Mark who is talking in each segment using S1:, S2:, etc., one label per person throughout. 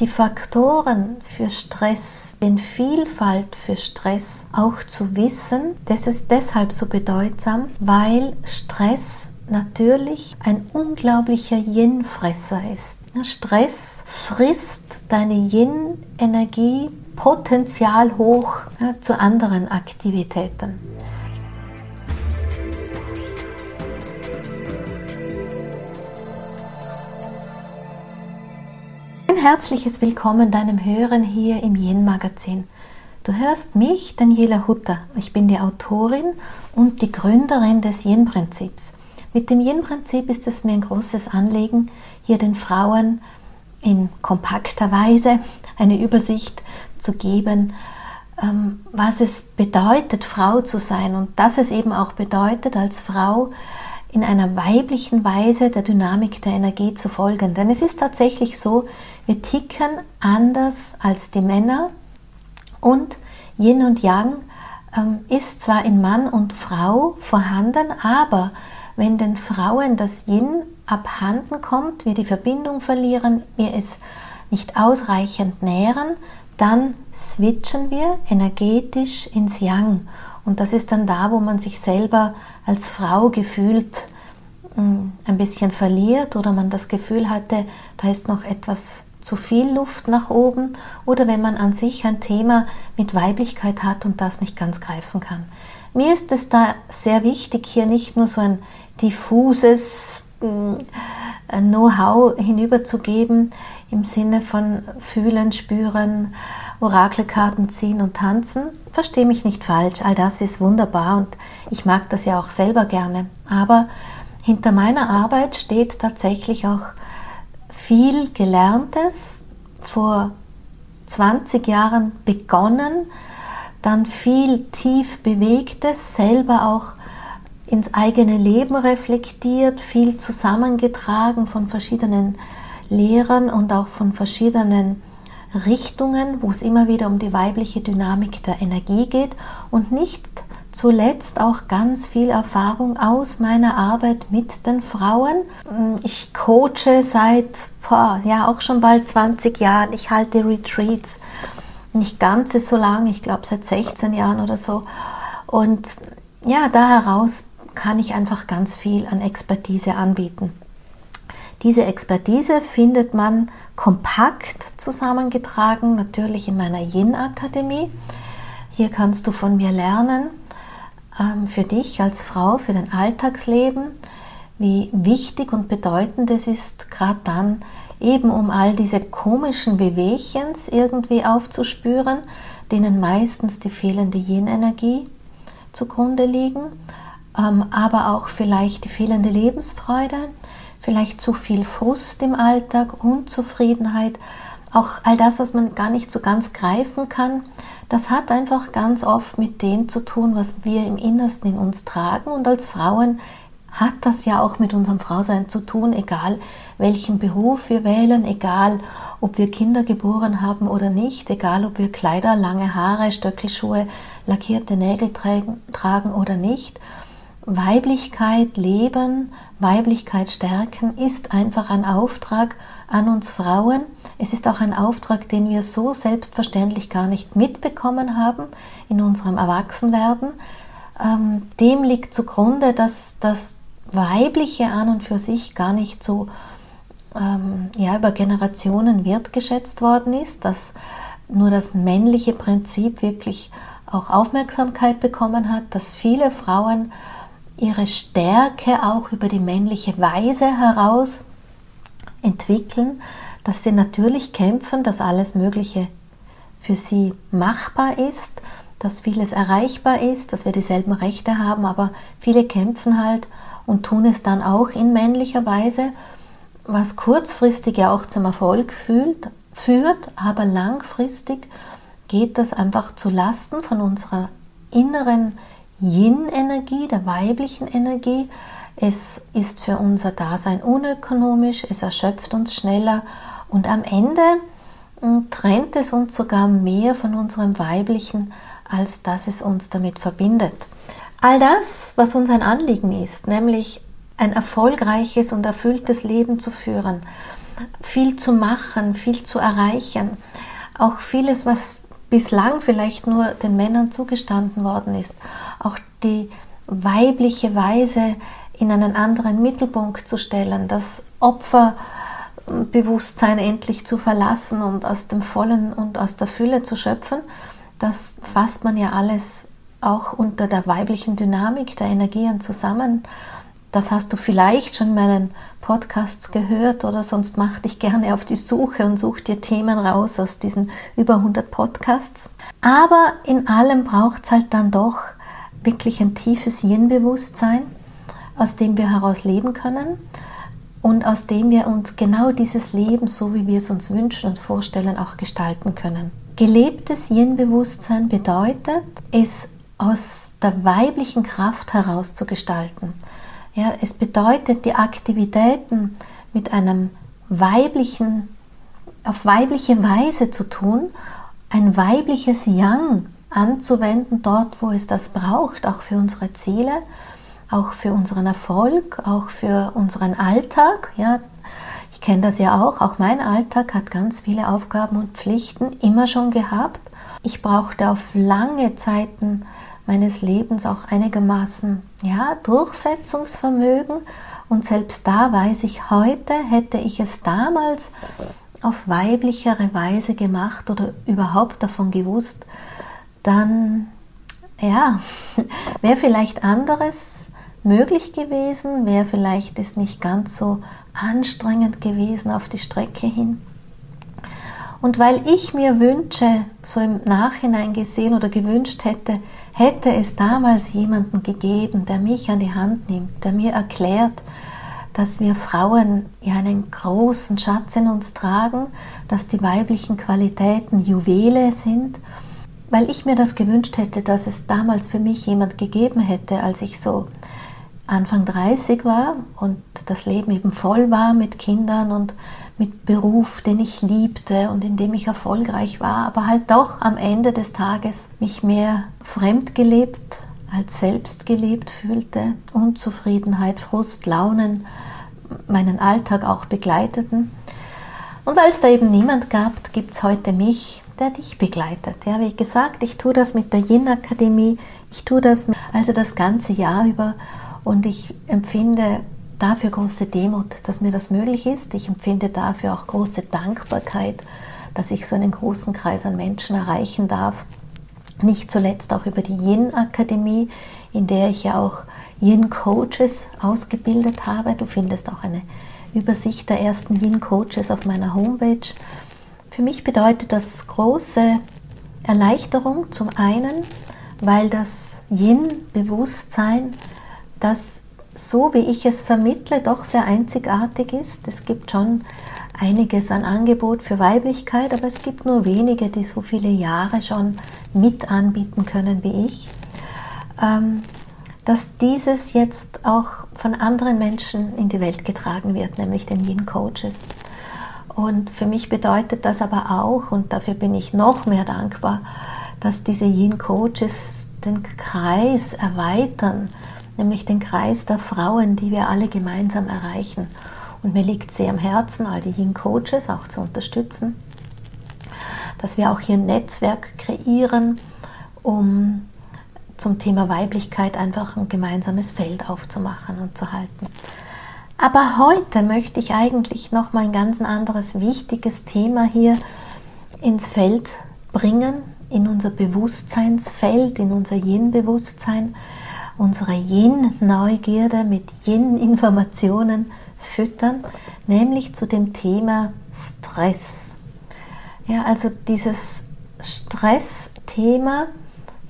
S1: die Faktoren für Stress, den Vielfalt für Stress auch zu wissen, das ist deshalb so bedeutsam, weil Stress natürlich ein unglaublicher Yin-Fresser ist. Stress frisst deine Yin-Energie Potenzial hoch ja, zu anderen Aktivitäten. Herzliches Willkommen deinem Hören hier im Yin-Magazin. Du hörst mich, Daniela Hutter. Ich bin die Autorin und die Gründerin des Yin-Prinzips. Mit dem Yin-Prinzip ist es mir ein großes Anliegen, hier den Frauen in kompakter Weise eine Übersicht zu geben, ähm, was es bedeutet, Frau zu sein und dass es eben auch bedeutet, als Frau in einer weiblichen Weise der Dynamik der Energie zu folgen. Denn es ist tatsächlich so, wir ticken anders als die Männer und Yin und Yang ähm, ist zwar in Mann und Frau vorhanden, aber wenn den Frauen das Yin abhanden kommt, wir die Verbindung verlieren, wir es nicht ausreichend nähren, dann switchen wir energetisch ins Yang. Und das ist dann da, wo man sich selber als Frau gefühlt mm, ein bisschen verliert oder man das Gefühl hatte, da ist noch etwas zu viel Luft nach oben oder wenn man an sich ein Thema mit Weiblichkeit hat und das nicht ganz greifen kann. Mir ist es da sehr wichtig, hier nicht nur so ein diffuses mm, Know-how hinüberzugeben im Sinne von fühlen, spüren, Orakelkarten ziehen und tanzen. Verstehe mich nicht falsch, all das ist wunderbar und ich mag das ja auch selber gerne. Aber hinter meiner Arbeit steht tatsächlich auch viel Gelerntes, vor 20 Jahren begonnen, dann viel tief Bewegtes, selber auch ins eigene Leben reflektiert, viel zusammengetragen von verschiedenen Lehrern und auch von verschiedenen Richtungen, wo es immer wieder um die weibliche Dynamik der Energie geht und nicht zuletzt auch ganz viel Erfahrung aus meiner Arbeit mit den Frauen. Ich coache seit boah, ja auch schon bald 20 Jahren. Ich halte Retreats nicht ganz so lang, ich glaube seit 16 Jahren oder so. Und ja, da heraus kann ich einfach ganz viel an Expertise anbieten. Diese Expertise findet man kompakt zusammengetragen, natürlich in meiner Yin-Akademie. Hier kannst du von mir lernen, für dich als Frau, für dein Alltagsleben, wie wichtig und bedeutend es ist, gerade dann eben um all diese komischen Bewegchens irgendwie aufzuspüren, denen meistens die fehlende Yin-Energie zugrunde liegen, ähm, aber auch vielleicht die fehlende Lebensfreude, vielleicht zu viel Frust im Alltag, Unzufriedenheit, auch all das, was man gar nicht so ganz greifen kann, das hat einfach ganz oft mit dem zu tun, was wir im Innersten in uns tragen. Und als Frauen hat das ja auch mit unserem Frausein zu tun, egal welchen Beruf wir wählen, egal ob wir Kinder geboren haben oder nicht, egal ob wir Kleider, lange Haare, Stöckelschuhe, lackierte Nägel tragen oder nicht. Weiblichkeit leben, Weiblichkeit stärken ist einfach ein Auftrag an uns Frauen. Es ist auch ein Auftrag, den wir so selbstverständlich gar nicht mitbekommen haben in unserem Erwachsenwerden. Ähm, dem liegt zugrunde, dass das Weibliche an und für sich gar nicht so ähm, ja, über Generationen wertgeschätzt worden ist, dass nur das männliche Prinzip wirklich auch Aufmerksamkeit bekommen hat, dass viele Frauen ihre Stärke auch über die männliche Weise heraus entwickeln, dass sie natürlich kämpfen, dass alles Mögliche für sie machbar ist, dass vieles erreichbar ist, dass wir dieselben Rechte haben, aber viele kämpfen halt und tun es dann auch in männlicher Weise, was kurzfristig ja auch zum Erfolg fühlt, führt, aber langfristig geht das einfach zu Lasten von unserer inneren Yin-Energie, der weiblichen Energie. Es ist für unser Dasein unökonomisch, es erschöpft uns schneller und am Ende hm, trennt es uns sogar mehr von unserem weiblichen, als dass es uns damit verbindet. All das, was uns ein Anliegen ist, nämlich ein erfolgreiches und erfülltes Leben zu führen, viel zu machen, viel zu erreichen. Auch vieles, was bislang vielleicht nur den Männern zugestanden worden ist. Auch die weibliche Weise in einen anderen Mittelpunkt zu stellen, das Opferbewusstsein endlich zu verlassen und aus dem Vollen und aus der Fülle zu schöpfen, das fasst man ja alles auch unter der weiblichen Dynamik der Energien zusammen. Das hast du vielleicht schon in meinen Podcasts gehört oder sonst mach dich gerne auf die Suche und such dir Themen raus aus diesen über 100 Podcasts. Aber in allem braucht es halt dann doch wirklich ein tiefes Yin-Bewusstsein, aus dem wir heraus leben können und aus dem wir uns genau dieses Leben, so wie wir es uns wünschen und vorstellen, auch gestalten können. Gelebtes Yin-Bewusstsein bedeutet, es aus der weiblichen Kraft heraus zu gestalten. Ja, es bedeutet, die Aktivitäten mit einem weiblichen, auf weibliche Weise zu tun, ein weibliches Yang anzuwenden, dort, wo es das braucht, auch für unsere Ziele, auch für unseren Erfolg, auch für unseren Alltag. Ja, ich kenne das ja auch, auch mein Alltag hat ganz viele Aufgaben und Pflichten immer schon gehabt. Ich brauchte auf lange Zeiten meines Lebens auch einigermaßen ja, Durchsetzungsvermögen. Und selbst da weiß ich heute, hätte ich es damals auf weiblichere Weise gemacht oder überhaupt davon gewusst, dann ja, wäre vielleicht anderes möglich gewesen, wäre vielleicht es nicht ganz so anstrengend gewesen auf die Strecke hin. Und weil ich mir wünsche, so im Nachhinein gesehen oder gewünscht hätte, hätte es damals jemanden gegeben, der mich an die Hand nimmt, der mir erklärt, dass wir Frauen ja einen großen Schatz in uns tragen, dass die weiblichen Qualitäten Juwele sind, weil ich mir das gewünscht hätte, dass es damals für mich jemand gegeben hätte, als ich so Anfang 30 war und das Leben eben voll war mit Kindern und mit Beruf, den ich liebte und in dem ich erfolgreich war, aber halt doch am Ende des Tages mich mehr fremd gelebt als selbst gelebt fühlte, Unzufriedenheit, Frust, Launen meinen Alltag auch begleiteten. Und weil es da eben niemand gab, gibt es heute mich, der dich begleitet. Ja, wie gesagt, ich tue das mit der Yin Akademie, ich tue das also das ganze Jahr über und ich empfinde dafür große Demut, dass mir das möglich ist. Ich empfinde dafür auch große Dankbarkeit, dass ich so einen großen Kreis an Menschen erreichen darf. Nicht zuletzt auch über die Yin-Akademie, in der ich ja auch Yin-Coaches ausgebildet habe. Du findest auch eine Übersicht der ersten Yin-Coaches auf meiner Homepage. Für mich bedeutet das große Erleichterung zum einen, weil das Yin-Bewusstsein das so wie ich es vermittle, doch sehr einzigartig ist. Es gibt schon einiges an Angebot für Weiblichkeit, aber es gibt nur wenige, die so viele Jahre schon mit anbieten können wie ich. Ähm, dass dieses jetzt auch von anderen Menschen in die Welt getragen wird, nämlich den Yin Coaches. Und für mich bedeutet das aber auch, und dafür bin ich noch mehr dankbar, dass diese Yin Coaches den Kreis erweitern nämlich den Kreis der Frauen, die wir alle gemeinsam erreichen. Und mir liegt sehr am Herzen, all die Yin-Coaches auch zu unterstützen, dass wir auch hier ein Netzwerk kreieren, um zum Thema Weiblichkeit einfach ein gemeinsames Feld aufzumachen und zu halten. Aber heute möchte ich eigentlich noch mal ein ganz anderes wichtiges Thema hier ins Feld bringen, in unser Bewusstseinsfeld, in unser Yin-Bewusstsein, unsere Yin-Neugierde mit Yin-Informationen füttern, nämlich zu dem Thema Stress. Ja, also dieses Stress-Thema,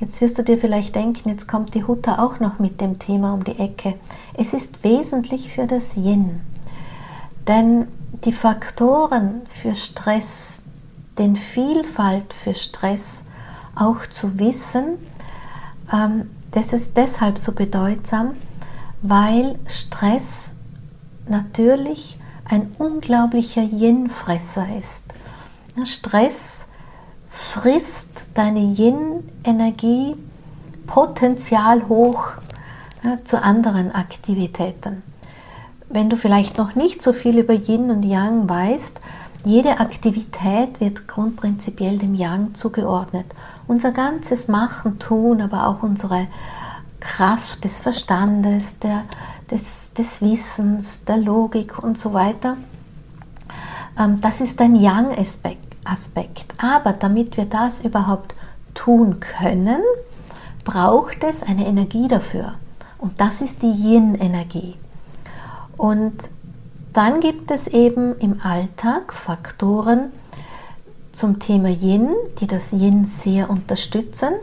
S1: jetzt wirst du dir vielleicht denken, jetzt kommt die Hutta auch noch mit dem Thema um die Ecke. Es ist wesentlich für das Yin, denn die Faktoren für Stress, den Vielfalt für Stress auch zu wissen, ähm, das ist deshalb so bedeutsam, weil Stress natürlich ein unglaublicher Yin-Fresser ist. Stress frisst deine Yin-Energie potenzial hoch ja, zu anderen Aktivitäten. wenn du vielleicht noch nicht so viel über Yin und Yang weißt, jede Aktivität wird grundprinzipiell dem Yang zugeordnet. Unser ganzes Machen, Tun, aber auch unsere Kraft des Verstandes, der, des, des Wissens, der Logik und so weiter, ähm, das ist ein Yang-Aspekt. Aber damit wir das überhaupt tun können, braucht es eine Energie dafür. Und das ist die Yin-Energie. Und dann gibt es eben im Alltag Faktoren zum Thema Yin, die das Yin sehr unterstützen,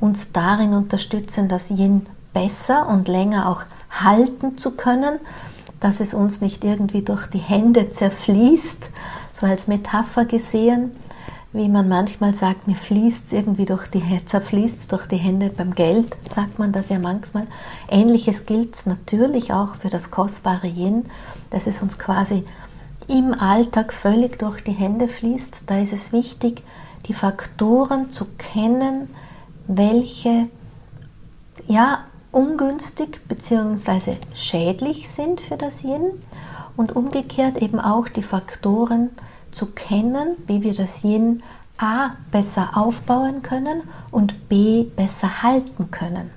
S1: uns darin unterstützen, das Yin besser und länger auch halten zu können, dass es uns nicht irgendwie durch die Hände zerfließt, so als Metapher gesehen, wie man manchmal sagt, mir fließt es irgendwie durch die, zerfließt durch die Hände beim Geld, sagt man das ja manchmal. Ähnliches gilt natürlich auch für das kostbare Yin, dass es uns quasi im Alltag völlig durch die Hände fließt. Da ist es wichtig, die Faktoren zu kennen, welche ja ungünstig bzw. schädlich sind für das Yin und umgekehrt eben auch die Faktoren, zu kennen, wie wir das Yin A besser aufbauen können und B besser halten können.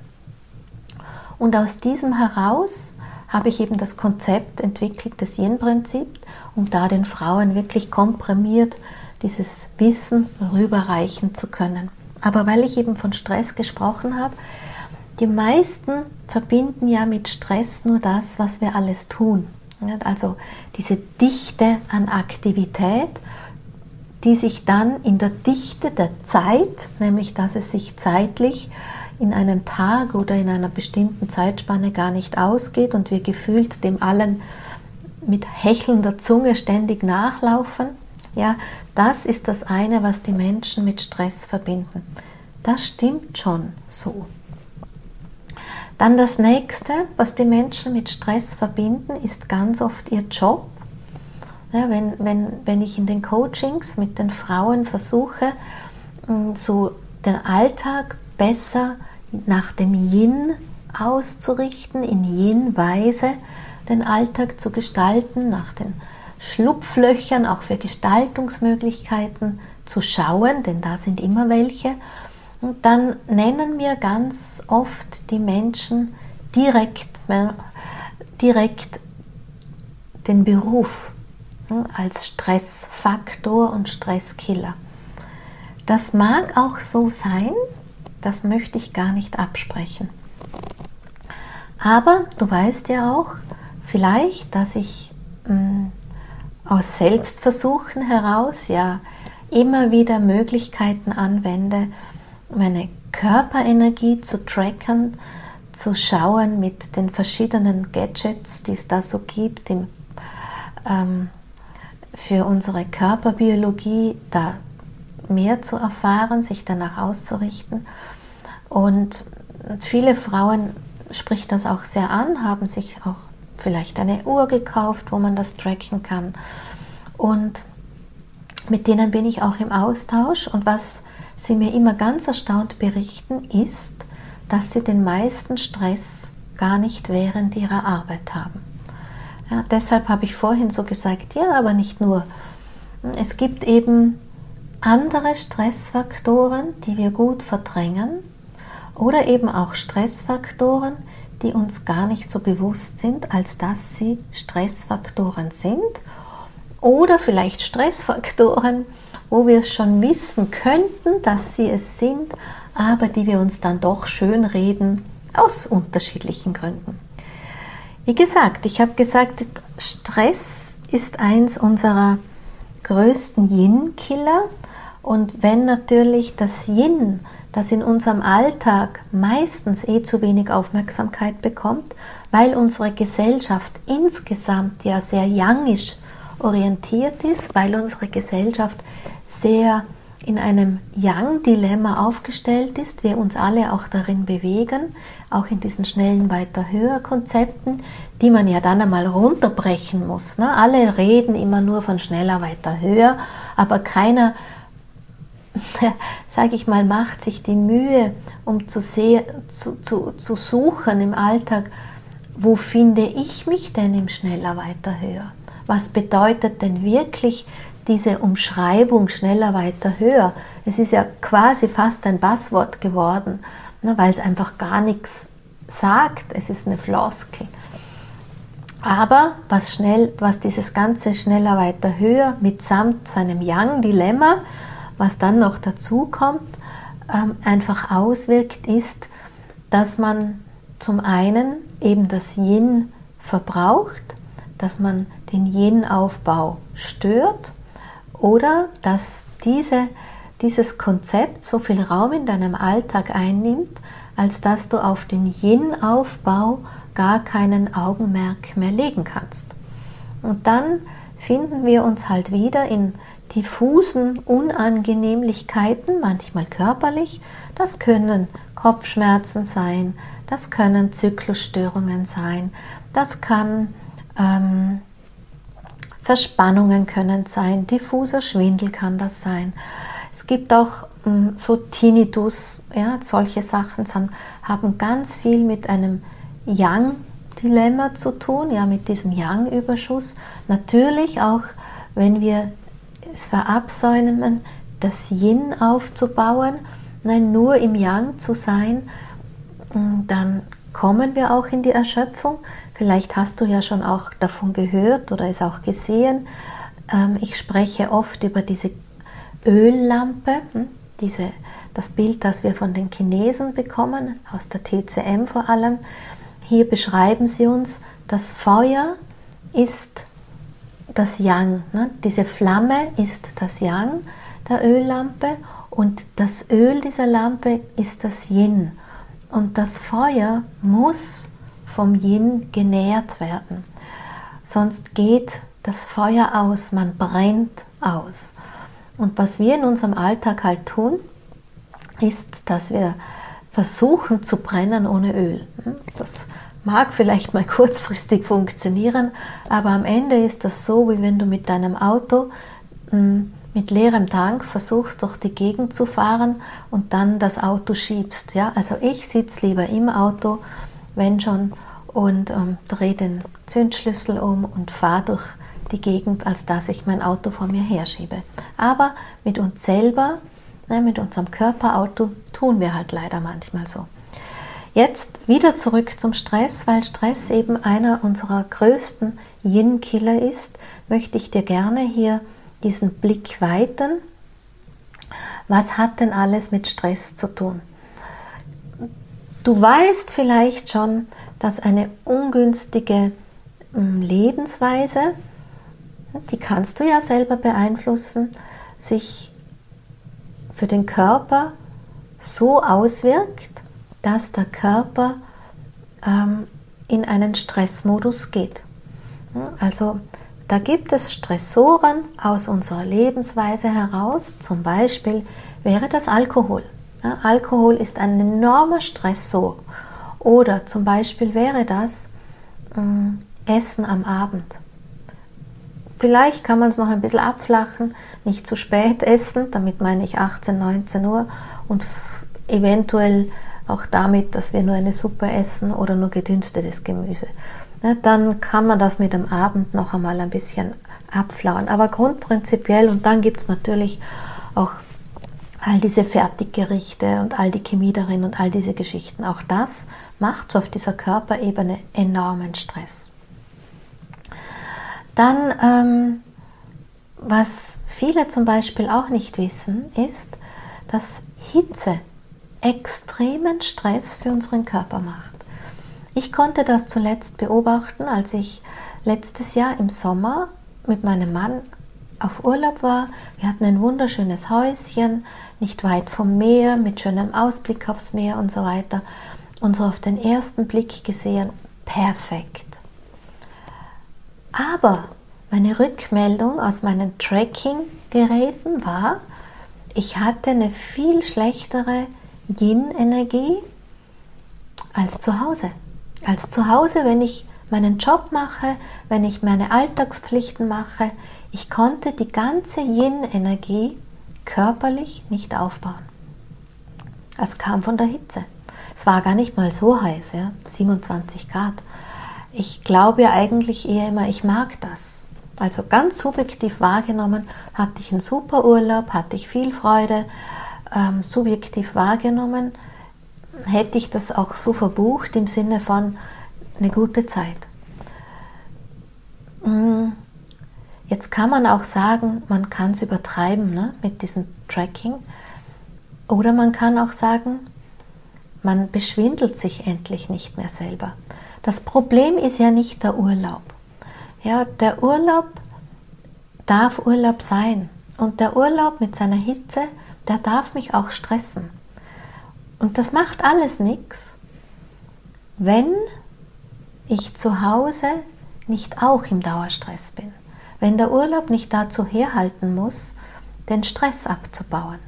S1: Und aus diesem heraus habe ich eben das Konzept entwickelt, das Yin-Prinzip, um da den Frauen wirklich komprimiert dieses Wissen rüberreichen zu können. Aber weil ich eben von Stress gesprochen habe, die meisten verbinden ja mit Stress nur das, was wir alles tun. Also diese Dichte an Aktivität, die sich dann in der Dichte der Zeit, nämlich dass es sich zeitlich in einem Tag oder in einer bestimmten Zeitspanne gar nicht ausgeht und wir gefühlt dem allen mit hechelnder Zunge ständig nachlaufen, ja, das ist das eine, was die Menschen mit Stress verbinden. Das stimmt schon so. Dann das nächste, was die Menschen mit Stress verbinden, ist ganz oft ihr Job. Ja, wenn, wenn, wenn ich in den Coachings mit den Frauen versuche, mm, so den Alltag besser nach dem Yin auszurichten, in Yin-Weise den Alltag zu gestalten, nach den Schlupflöchern auch für Gestaltungsmöglichkeiten zu schauen, denn da sind immer welche und dann nennen wir ganz oft die Menschen direkt, direkt den Beruf als Stressfaktor und Stresskiller. Das mag auch so sein, das möchte ich gar nicht absprechen. Aber du weißt ja auch vielleicht, dass ich mh, mm, aus Selbstversuchen heraus ja immer wieder Möglichkeiten anwende, meine Körperenergie zu tracken, zu schauen mit den verschiedenen Gadgets, die es da so gibt, im, ähm, für unsere Körperbiologie da mehr zu erfahren, sich danach auszurichten. Und viele Frauen spricht das auch sehr an, haben sich auch vielleicht eine Uhr gekauft, wo man das tracken kann. Und mit denen bin ich auch im Austausch. Und was sie mir immer ganz erstaunt berichten, ist, dass sie den meisten Stress gar nicht während ihrer Arbeit haben. Ja, deshalb habe ich vorhin so gesagt, ja, aber nicht nur. Es gibt eben andere Stressfaktoren, die wir gut verdrängen oder eben auch Stressfaktoren, die uns gar nicht so bewusst sind, als dass sie Stressfaktoren sind oder vielleicht Stressfaktoren, wo wir es schon wissen könnten, dass sie es sind, aber die wir uns dann doch schön reden aus unterschiedlichen Gründen. Wie gesagt, ich habe gesagt, Stress ist eins unserer größten Yin-Killer und wenn natürlich das Yin, das in unserem Alltag meistens eh zu wenig Aufmerksamkeit bekommt, weil unsere Gesellschaft insgesamt ja sehr yangisch orientiert ist, weil unsere Gesellschaft sehr in einem Yang-Dilemma aufgestellt ist, wir uns alle auch darin bewegen, auch in diesen schnellen Weiter-Höher-Konzepten, die man ja dann einmal runterbrechen muss. Ne? Alle reden immer nur von schneller, weiter, höher, aber keiner, sage ich mal, macht sich die Mühe, um zu, sehr, zu, zu, zu suchen im Alltag, wo finde ich mich denn im schneller, weiter, höher? Was bedeutet denn wirklich diese Umschreibung schneller, weiter, höher? Es ist ja quasi fast ein Passwort geworden, ne, weil es einfach gar nichts sagt. Es ist eine Floskel. Aber was schnell, was dieses ganze schneller, weiter, höher mitsamt seinem Yang-Dilemma, was dann noch dazu kommt, ähm, einfach auswirkt, ist, dass man zum einen eben das Yin verbraucht, dass man den Yin-Aufbau stört oder dass diese, dieses Konzept so viel Raum in deinem Alltag einnimmt, als dass du auf den Yin-Aufbau gar keinen Augenmerk mehr legen kannst. Und dann finden wir uns halt wieder in diffusen Unangenehmlichkeiten, manchmal körperlich. Das können Kopfschmerzen sein, das können Zyklusstörungen sein, das kann ähm, Verspannungen können sein, diffuser Schwindel kann das sein. Es gibt auch ähm, so Tinnitus, ja, solche Sachen haben ganz viel mit einem Yang-Dilemma zu tun, ja, mit diesem Yang-Überschuss. Natürlich auch, wenn wir es verabsäumen, das Yin aufzubauen, nein, nur im Yang zu sein, dann kommen wir auch in die Erschöpfung. Vielleicht hast du ja schon auch davon gehört oder es auch gesehen. Ähm, ich spreche oft über diese Öllampe, hm, diese, das Bild, das wir von den Chinesen bekommen, aus der TCM vor allem. Hier beschreiben sie uns, das Feuer ist das Yang. Ne? Diese Flamme ist das Yang der Öllampe und das Öl dieser Lampe ist das Yin. Und das Feuer muss vom Yin genährt werden. Sonst geht das Feuer aus, man brennt aus. Und was wir in unserem Alltag halt tun, ist, dass wir versuchen zu brennen ohne Öl. Das mag vielleicht mal kurzfristig funktionieren, aber am Ende ist das so, wie wenn du mit deinem Auto hm, mit leerem Tank versuchst durch die Gegend zu fahren und dann das Auto schiebst. Ja? Also ich sitze lieber im Auto, wenn schon, und ähm, drehe den Zündschlüssel um und fahre durch die Gegend, als dass ich mein Auto vor mir herschiebe. Aber mit uns selber, ne, mit unserem Körperauto, tun wir halt leider manchmal so. Jetzt wieder zurück zum Stress, weil Stress eben einer unserer größten Yin-Killer ist, möchte ich dir gerne hier diesen Blick weiten. Was hat denn alles mit Stress zu tun? Du weißt vielleicht schon, dass eine ungünstige hm, Lebensweise, die kannst du ja selber beeinflussen, sich für den Körper so auswirkt, dass der Körper ähm, in einen Stressmodus geht. Also da gibt es Stressoren aus unserer Lebensweise heraus, zum Beispiel wäre das Alkohol. Ja, Alkohol ist ein enormer Stressor. Oder zum Beispiel wäre das äh, Essen am Abend. Vielleicht kann man es noch ein bisschen abflachen, nicht zu spät essen, damit meine ich 18, 19 Uhr und eventuell auch damit, dass wir nur eine Suppe essen oder nur gedünstetes Gemüse. Ja, dann kann man das mit dem Abend noch einmal ein bisschen abflauen. Aber grundprinzipiell, und dann gibt es natürlich auch all diese Fertiggerichte und all die Chemie darin und all diese Geschichten. Auch das macht auf dieser Körperebene enormen Stress. Dann, ähm, was viele zum Beispiel auch nicht wissen, ist, dass Hitze extremen Stress für unseren Körper macht. Ich konnte das zuletzt beobachten, als ich letztes Jahr im Sommer mit meinem Mann auf Urlaub war. Wir hatten ein wunderschönes Häuschen, nicht weit vom Meer, mit schönem Ausblick aufs Meer und so weiter. Und so auf den ersten Blick gesehen, perfekt. Aber meine Rückmeldung aus meinen Tracking-Geräten war, ich hatte eine viel schlechtere Yin-Energie als zu Hause. Als zu Hause, wenn ich meinen Job mache, wenn ich meine Alltagspflichten mache, ich konnte die ganze Yin-Energie körperlich nicht aufbauen. Es kam von der Hitze. Es war gar nicht mal so heiß, ja, 27 Grad. ich glaube ja eigentlich eher immer, ich mag das. Also ganz subjektiv wahrgenommen, hatte ich einen super Urlaub, hatte ich viel Freude. Ähm, subjektiv wahrgenommen, hätte ich das auch so verbucht im Sinne von eine gute Zeit. Mm, jetzt kann man auch sagen, man kann es übertreiben ne, mit diesem Tracking. Oder man kann auch sagen, man beschwindelt sich endlich nicht mehr selber. Das Problem ist ja nicht der Urlaub. Ja, der Urlaub darf Urlaub sein. Und der Urlaub mit seiner Hitze, der darf mich auch stressen. Und das macht alles nichts, wenn ich zu Hause nicht auch im Dauerstress bin. Wenn der Urlaub nicht dazu herhalten muss, den Stress abzubauen.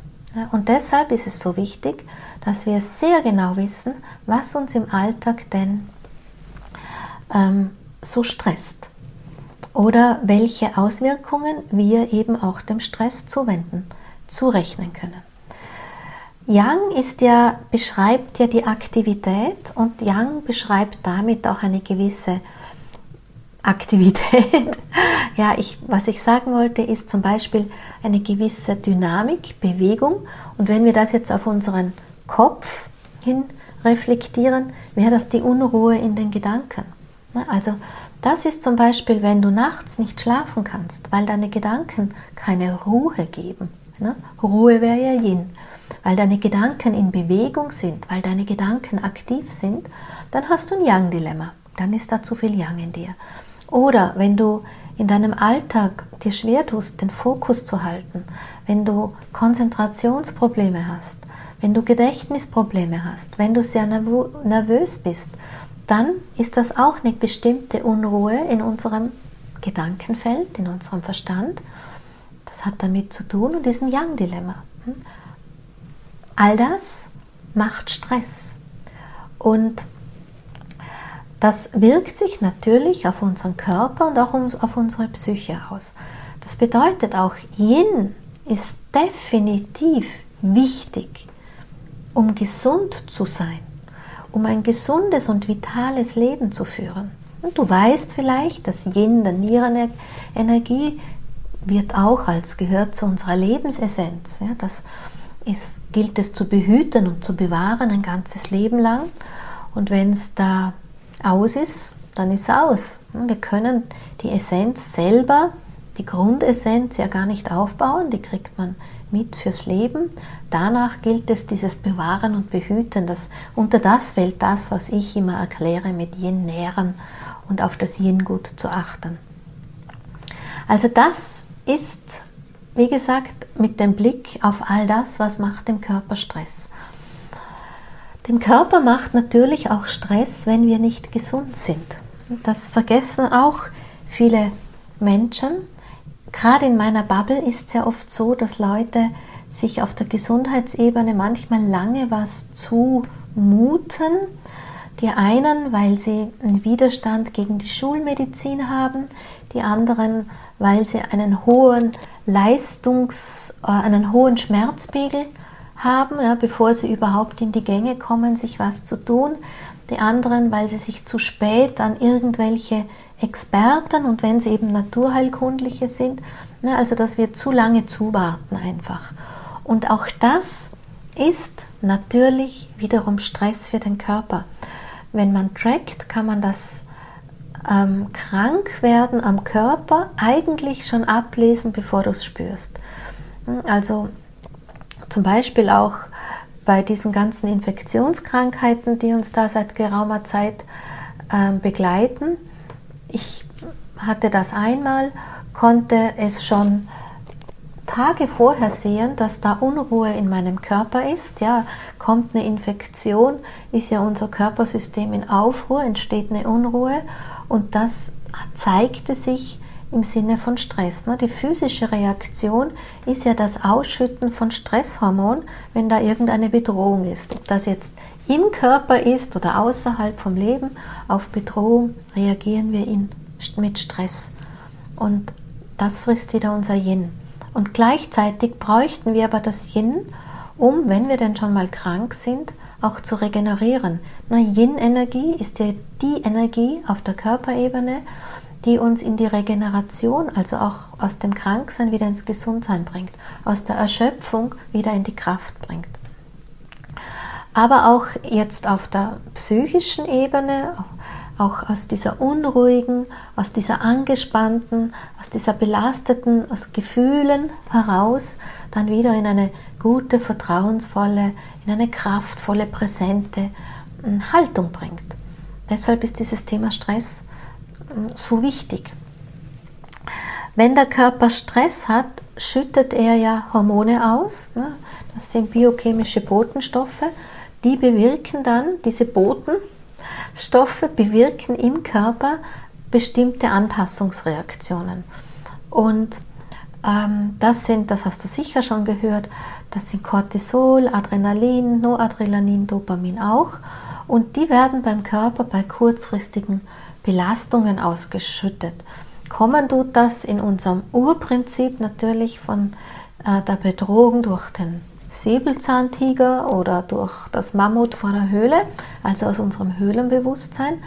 S1: Und deshalb ist es so wichtig, dass wir sehr genau wissen, was uns im Alltag denn ähm, so stresst oder welche Auswirkungen wir eben auch dem Stress zuwenden, zurechnen können. Yang ist ja, beschreibt ja die Aktivität und Yang beschreibt damit auch eine gewisse Aktivität. ja, ich, was ich sagen wollte, ist zum Beispiel eine gewisse Dynamik, Bewegung. Und wenn wir das jetzt auf unseren Kopf hin reflektieren, wäre das die Unruhe in den Gedanken. Also das ist zum Beispiel, wenn du nachts nicht schlafen kannst, weil deine Gedanken keine Ruhe geben. Ruhe wäre ja Yin weil deine Gedanken in Bewegung sind, weil deine Gedanken aktiv sind, dann hast du ein Yang-Dilemma. Dann ist da zu viel Yang in dir. Oder wenn du in deinem Alltag dir schwer tust, den Fokus zu halten, wenn du Konzentrationsprobleme hast, wenn du Gedächtnisprobleme hast, wenn du sehr nervös bist, dann ist das auch eine bestimmte Unruhe in unserem Gedankenfeld, in unserem Verstand. Das hat damit zu tun und ist ein Yang-Dilemma. All das macht Stress. Und das wirkt sich natürlich auf unseren Körper und auch auf unsere Psyche aus. Das bedeutet auch, Yin ist definitiv wichtig, um gesund zu sein, um ein gesundes und vitales Leben zu führen. Und du weißt vielleicht, dass Yin, der Nierenenergie, wird auch als gehört zu unserer Lebensessenz. Ja, das ist, gilt es zu behüten und zu bewahren ein ganzes Leben lang. Und wenn es da aus ist, dann ist es aus. Wir können die Essenz selber, die Grundessenz ja gar nicht aufbauen, die kriegt man mit fürs Leben. Danach gilt es dieses Bewahren und Behüten. Das, unter das fällt das, was ich immer erkläre, mit Yin nähren und auf das Yin gut zu achten. Also das ist wie gesagt, mit dem Blick auf all das, was macht dem Körper Stress. Dem Körper macht natürlich auch Stress, wenn wir nicht gesund sind. Das vergessen auch viele Menschen. Gerade in meiner Bubble ist es ja oft so, dass Leute sich auf der Gesundheitsebene manchmal lange was zumuten. Die einen, weil sie einen Widerstand gegen die Schulmedizin haben, die anderen, weil sie einen hohen Leistungs-, äh, einen hohen Schmerzpegel haben, ja, bevor sie überhaupt in die Gänge kommen, sich was zu tun. Die anderen, weil sie sich zu spät an irgendwelche Experten und wenn sie eben Naturheilkundliche sind, ne, also dass wir zu lange zuwarten einfach. Und auch das ist natürlich wiederum Stress für den Körper. Wenn man trackt, kann man das ähm, werden am Körper eigentlich schon ablesen, bevor du es spürst. Also zum Beispiel auch bei diesen ganzen Infektionskrankheiten, die uns da seit geraumer Zeit ähm, begleiten. Ich hatte das einmal, konnte es schon Tage vorher sehen, dass da Unruhe in meinem Körper ist. Ja, kommt eine Infektion, ist ja unser Körpersystem in Aufruhr, entsteht eine Unruhe und das zeigte sich im Sinne von Stress. Ne? Die physische Reaktion ist ja das Ausschütten von Stresshormon, wenn da irgendeine Bedrohung ist. Ob das jetzt im Körper ist oder außerhalb vom Leben, auf Bedrohung reagieren wir in, mit Stress. Und das frisst wieder unser Yin. Und gleichzeitig bräuchten wir aber das Yin, um, wenn wir denn schon mal krank sind, auch zu regenerieren. Yin-Energie ist ja die Energie auf der Körperebene, die uns in die Regeneration, also auch aus dem Kranksein wieder ins Gesundsein bringt, aus der Erschöpfung wieder in die Kraft bringt. Aber auch jetzt auf der psychischen Ebene, auch aus dieser unruhigen, aus dieser angespannten, aus dieser belasteten, aus Gefühlen heraus dann wieder in eine gute, vertrauensvolle, in eine kraftvolle, präsente hm, Haltung bringt. Deshalb ist dieses Thema Stress hm, so wichtig. Wenn der Körper Stress hat, schüttet er ja Hormone aus. Ne? Das sind biochemische Botenstoffe. Die bewirken dann, diese Botenstoffe bewirken im Körper bestimmte Anpassungsreaktionen. Und das sind, das hast du sicher schon gehört, das sind Cortisol, Adrenalin, Noradrenalin, Dopamin auch. Und die werden beim Körper bei kurzfristigen Belastungen ausgeschüttet. Kommen tut das in unserem Urprinzip natürlich von äh, der Bedrohung durch den Säbelzahntiger oder durch das Mammut vor der Höhle, also aus unserem Höhlenbewusstsein.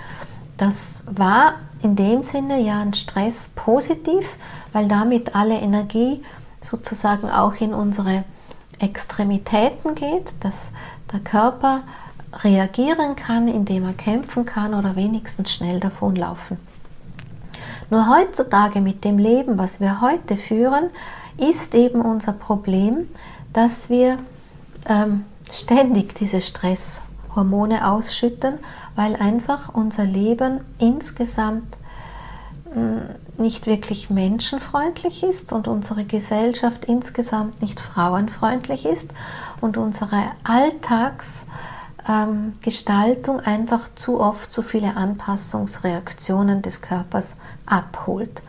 S1: Das war in dem Sinne ja ein Stress positiv, weil damit alle Energie sozusagen auch in unsere Extremitäten geht, dass der Körper reagieren kann, indem er kämpfen kann oder wenigstens schnell davonlaufen. Nur heutzutage mit dem Leben, was wir heute führen, ist eben unser Problem, dass wir ähm, ständig diese Stresshormone ausschütten, weil einfach unser Leben insgesamt nicht wirklich menschenfreundlich ist und unsere Gesellschaft insgesamt nicht frauenfreundlich ist und unsere Alltagsgestaltung ähm, einfach zu oft zu viele Anpassungsreaktionen des Körpers abholt.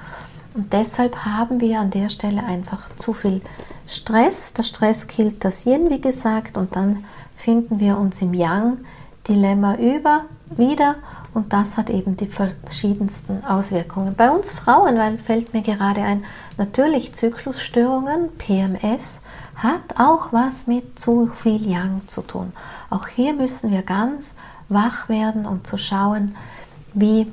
S1: Und deshalb haben wir an der Stelle einfach zu viel Stress. Der Stress killt das Yin, wie gesagt, und dann finden wir uns im Yang-Dilemma über wieder und das hat eben die verschiedensten Auswirkungen. Bei uns Frauen, weil fällt mir gerade ein, natürlich Zyklusstörungen, PMS, hat auch was mit zu viel Yang zu tun. Auch hier müssen wir ganz wach werden, um zu schauen, wie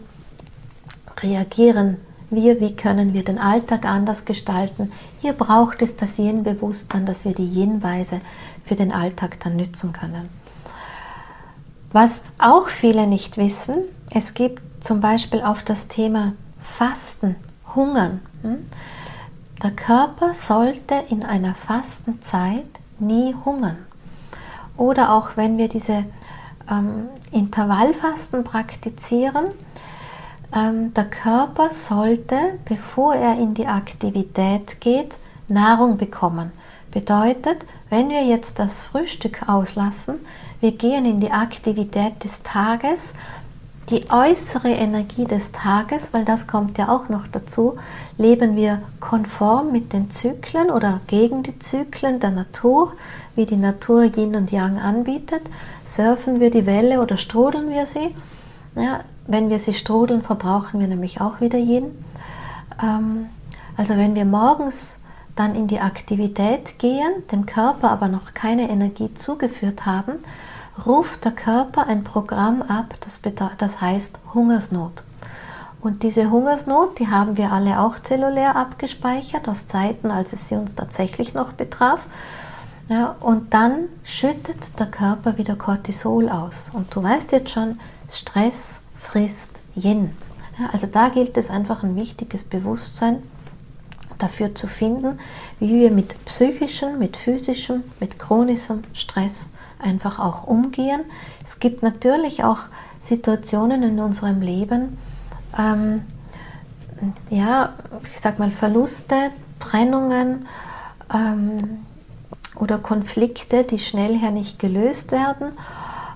S1: reagieren wir, wie können wir den Alltag anders gestalten. Hier braucht es das Yin-Bewusstsein, dass wir die Yin-Weise für den Alltag dann nützen können. Was auch viele nicht wissen, es gibt zum Beispiel auf das Thema Fasten, Hungern. Hm? Der Körper sollte in einer Fastenzeit nie hungern. Oder auch wenn wir diese ähm, Intervallfasten praktizieren, ähm, der Körper sollte, bevor er in die Aktivität geht, Nahrung bekommen. Bedeutet, wenn wir jetzt das Frühstück auslassen, wir gehen in die Aktivität des Tages, die äußere Energie des Tages, weil das kommt ja auch noch dazu, leben wir konform mit den Zyklen oder gegen die Zyklen der Natur, wie die Natur Yin und Yang anbietet, surfen wir die Welle oder strudeln wir sie. Ja, wenn wir sie strudeln, verbrauchen wir nämlich auch wieder Yin. Ähm, also wenn wir morgens dann in die Aktivität gehen, dem Körper aber noch keine Energie zugeführt haben, ruft der Körper ein Programm ab, das, das heißt Hungersnot. Und diese Hungersnot, die haben wir alle auch zellulär abgespeichert aus Zeiten, als es sie uns tatsächlich noch betraf. Ja, und dann schüttet der Körper wieder Cortisol aus. Und du weißt jetzt schon, Stress frisst Yin. Ja, also da gilt es einfach ein wichtiges Bewusstsein dafür zu finden, wie wir mit psychischem, mit physischem, mit chronischem Stress einfach auch umgehen. Es gibt natürlich auch Situationen in unserem Leben, ähm, ja, ich sag mal Verluste, Trennungen ähm, oder Konflikte, die schnell her nicht gelöst werden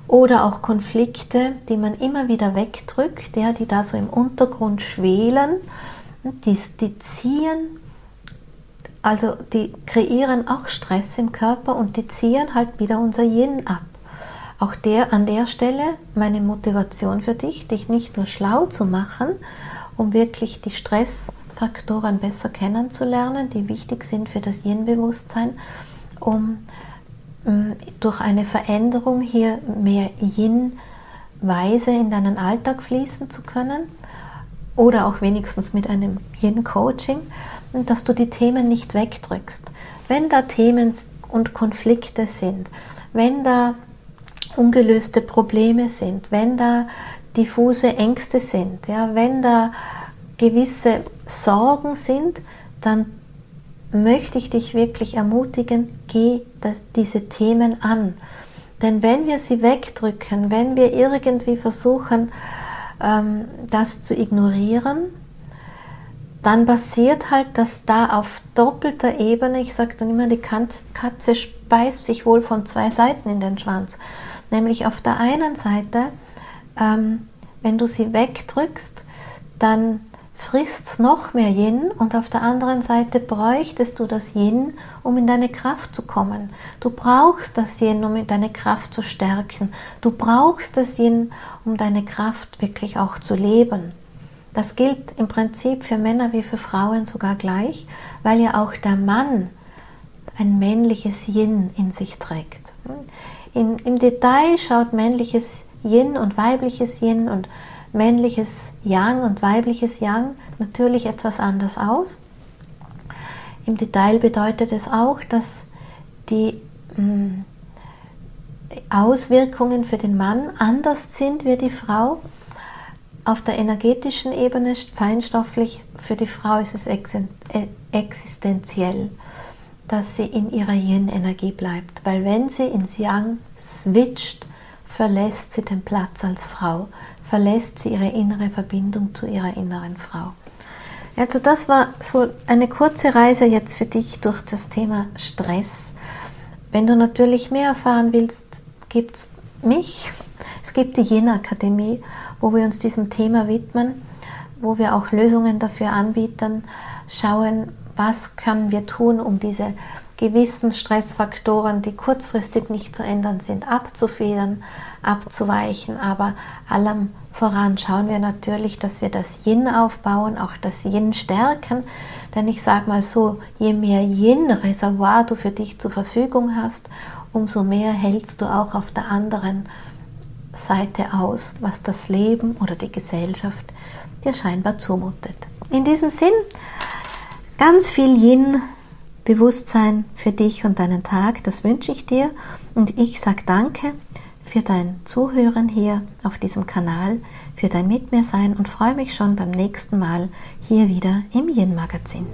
S1: oder auch Konflikte, die man immer wieder wegdrückt, ja, die da so im Untergrund schwelen, die, die ziehen also die kreieren auch Stress im Körper und die ziehen halt wieder unser Yin ab. Auch der, an der Stelle meine Motivation für dich, dich nicht nur schlau zu machen, um wirklich die Stressfaktoren besser kennenzulernen, die wichtig sind für das Yin-Bewusstsein, um durch eine Veränderung hier mehr Yin-Weise in deinen Alltag fließen zu können oder auch wenigstens mit einem Yin-Coaching, dass du die Themen nicht wegdrückst. Wenn da Themen und Konflikte sind, wenn da ungelöste Probleme sind, wenn da diffuse Ängste sind, ja, wenn da gewisse Sorgen sind, dann möchte ich dich wirklich ermutigen, geh diese Themen an. Denn wenn wir sie wegdrücken, wenn wir irgendwie versuchen, ähm, das zu ignorieren, dann passiert halt, dass da auf doppelter Ebene, ich sage dann immer, die Katze speist sich wohl von zwei Seiten in den Schwanz. Nämlich auf der einen Seite, ähm, wenn du sie wegdrückst, dann frisst noch mehr Yin und auf der anderen Seite bräuchtest du das Yin, um in deine Kraft zu kommen. Du brauchst das Yin, um in deine Kraft zu stärken. Du brauchst das Yin, um deine Kraft wirklich auch zu leben. Das gilt im Prinzip für Männer wie für Frauen sogar gleich, weil ja auch der Mann ein männliches Yin in sich trägt. In, Im Detail schaut männliches Yin und weibliches Yin und männliches Yang und weibliches Yang natürlich etwas anders aus. Im Detail bedeutet es auch, dass die mm, Auswirkungen für den Mann anders sind wie die Frau. Auf der energetischen Ebene, feinstofflich, für die Frau ist es äh, existenziell, dass sie in ihrer Yin-Energie bleibt. Weil wenn sie ins Yang switcht, verlässt sie den Platz als Frau, verlässt sie ihre innere Verbindung zu ihrer inneren Frau. Also das war so eine kurze Reise jetzt für dich durch das Thema Stress. Wenn du natürlich mehr erfahren willst, gibt es mich. Gibt die Jena Akademie, wo wir uns diesem Thema widmen, wo wir auch Lösungen dafür anbieten, schauen, was können wir tun, um diese gewissen Stressfaktoren, die kurzfristig nicht zu ändern sind, abzufedern, abzuweichen. Aber allem voran schauen wir natürlich, dass wir das Yin aufbauen, auch das Yin stärken. Denn ich sage mal so, je mehr Yin-Reservoir du für dich zur Verfügung hast, umso mehr hältst du auch auf der anderen Seite aus, was das Leben oder die Gesellschaft dir scheinbar zumutet. In diesem Sinn, ganz viel Yin Bewusstsein für dich und deinen Tag. Das wünsche ich dir und ich sage danke für dein Zuhören hier auf diesem Kanal, für dein Mit mir sein und freue mich schon beim nächsten Mal hier wieder im Yin Magazin.